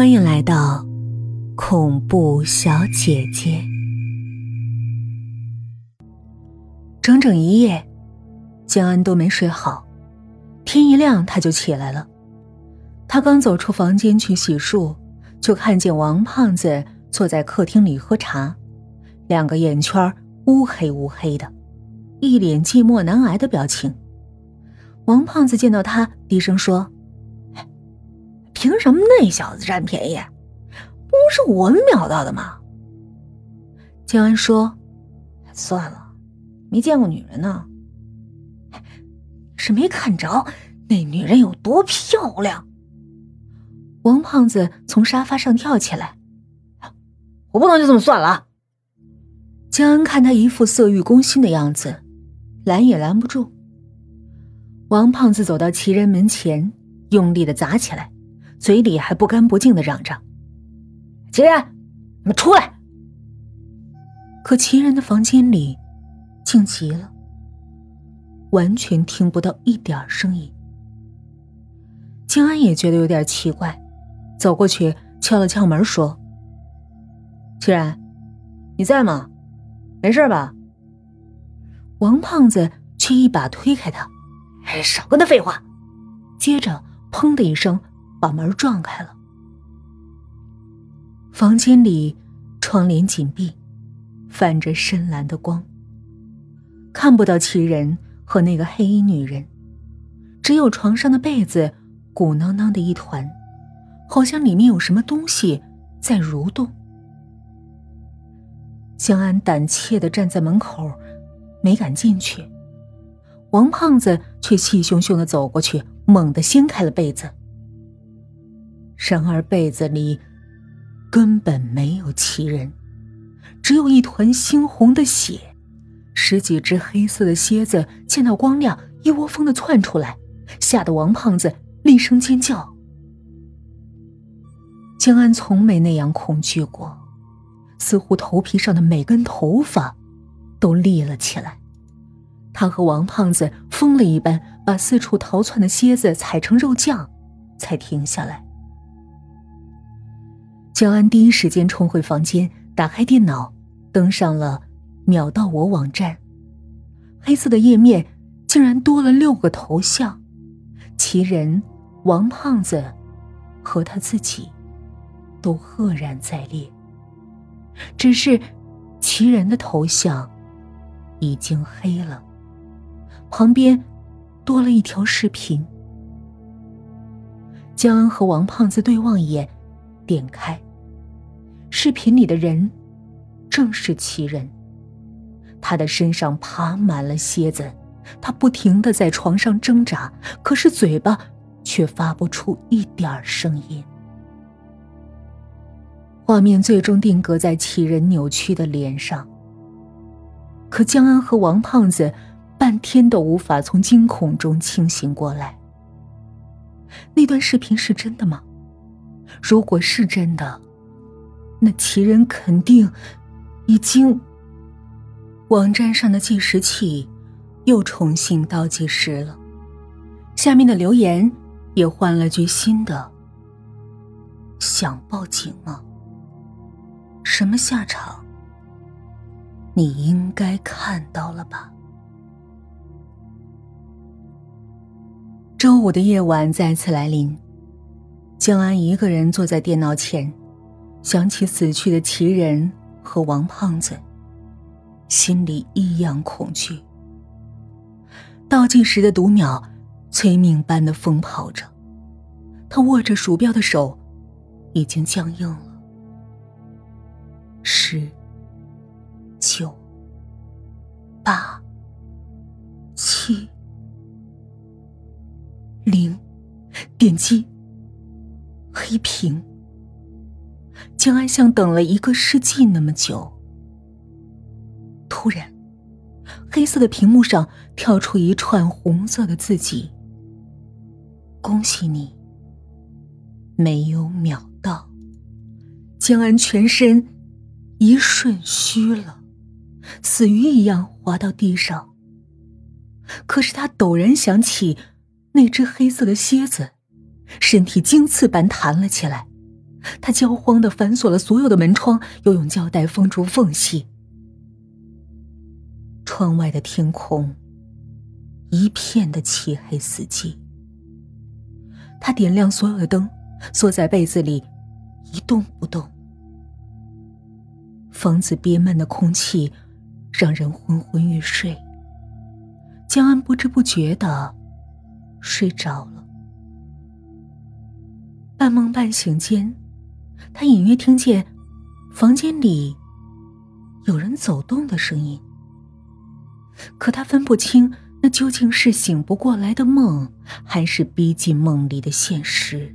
欢迎来到恐怖小姐姐。整整一夜，江安都没睡好。天一亮，他就起来了。他刚走出房间去洗漱，就看见王胖子坐在客厅里喝茶，两个眼圈乌黑乌黑的，一脸寂寞难挨的表情。王胖子见到他，低声说：“凭什么那小子占便宜？不是我们秒到的吗？”江安说：“算了，没见过女人呢，是没看着那女人有多漂亮。”王胖子从沙发上跳起来：“我不能就这么算了。”江安看他一副色欲攻心的样子，拦也拦不住。王胖子走到齐人门前，用力的砸起来，嘴里还不干不净的嚷着：“齐然，你们出来！”可齐然的房间里静极了，完全听不到一点声音。江安也觉得有点奇怪。走过去敲了敲门，说：“齐然，你在吗？没事吧？”王胖子却一把推开他：“哎，少跟他废话！”接着“砰”的一声把门撞开了。房间里窗帘紧闭，泛着深蓝的光，看不到齐人和那个黑衣女人，只有床上的被子鼓囊囊的一团。好像里面有什么东西在蠕动。江安胆怯的站在门口，没敢进去。王胖子却气汹汹的走过去，猛地掀开了被子。然而被子里根本没有其人，只有一团猩红的血。十几只黑色的蝎子见到光亮，一窝蜂的窜出来，吓得王胖子厉声尖叫。江安从没那样恐惧过，似乎头皮上的每根头发都立了起来。他和王胖子疯了一般，把四处逃窜的蝎子踩成肉酱，才停下来。江安第一时间冲回房间，打开电脑，登上了“秒到我”网站。黑色的页面竟然多了六个头像，其人王胖子和他自己。都赫然在列，只是其人的头像已经黑了，旁边多了一条视频。江恩和王胖子对望一眼，点开，视频里的人正是其人，他的身上爬满了蝎子，他不停的在床上挣扎，可是嘴巴却发不出一点声音。画面最终定格在齐人扭曲的脸上。可江安和王胖子半天都无法从惊恐中清醒过来。那段视频是真的吗？如果是真的，那齐人肯定已经……网站上的计时器又重新倒计时了，下面的留言也换了句新的：“想报警吗？”什么下场？你应该看到了吧？周五的夜晚再次来临，江安一个人坐在电脑前，想起死去的齐人和王胖子，心里异样恐惧。倒计时的读秒，催命般的疯跑着，他握着鼠标的手已经僵硬了。十、九、八、七、零，点击黑屏。江安像等了一个世纪那么久。突然，黑色的屏幕上跳出一串红色的字迹：“恭喜你，没有秒到。”江安全身。一瞬虚了，死鱼一样滑到地上。可是他陡然想起那只黑色的蝎子，身体惊刺般弹了起来，他焦慌的反锁了所有的门窗，又用胶带封住缝隙。窗外的天空一片的漆黑死寂。他点亮所有的灯，缩在被子里一动不动。房子憋闷的空气让人昏昏欲睡。江安不知不觉的睡着了。半梦半醒间，他隐约听见房间里有人走动的声音。可他分不清那究竟是醒不过来的梦，还是逼近梦里的现实。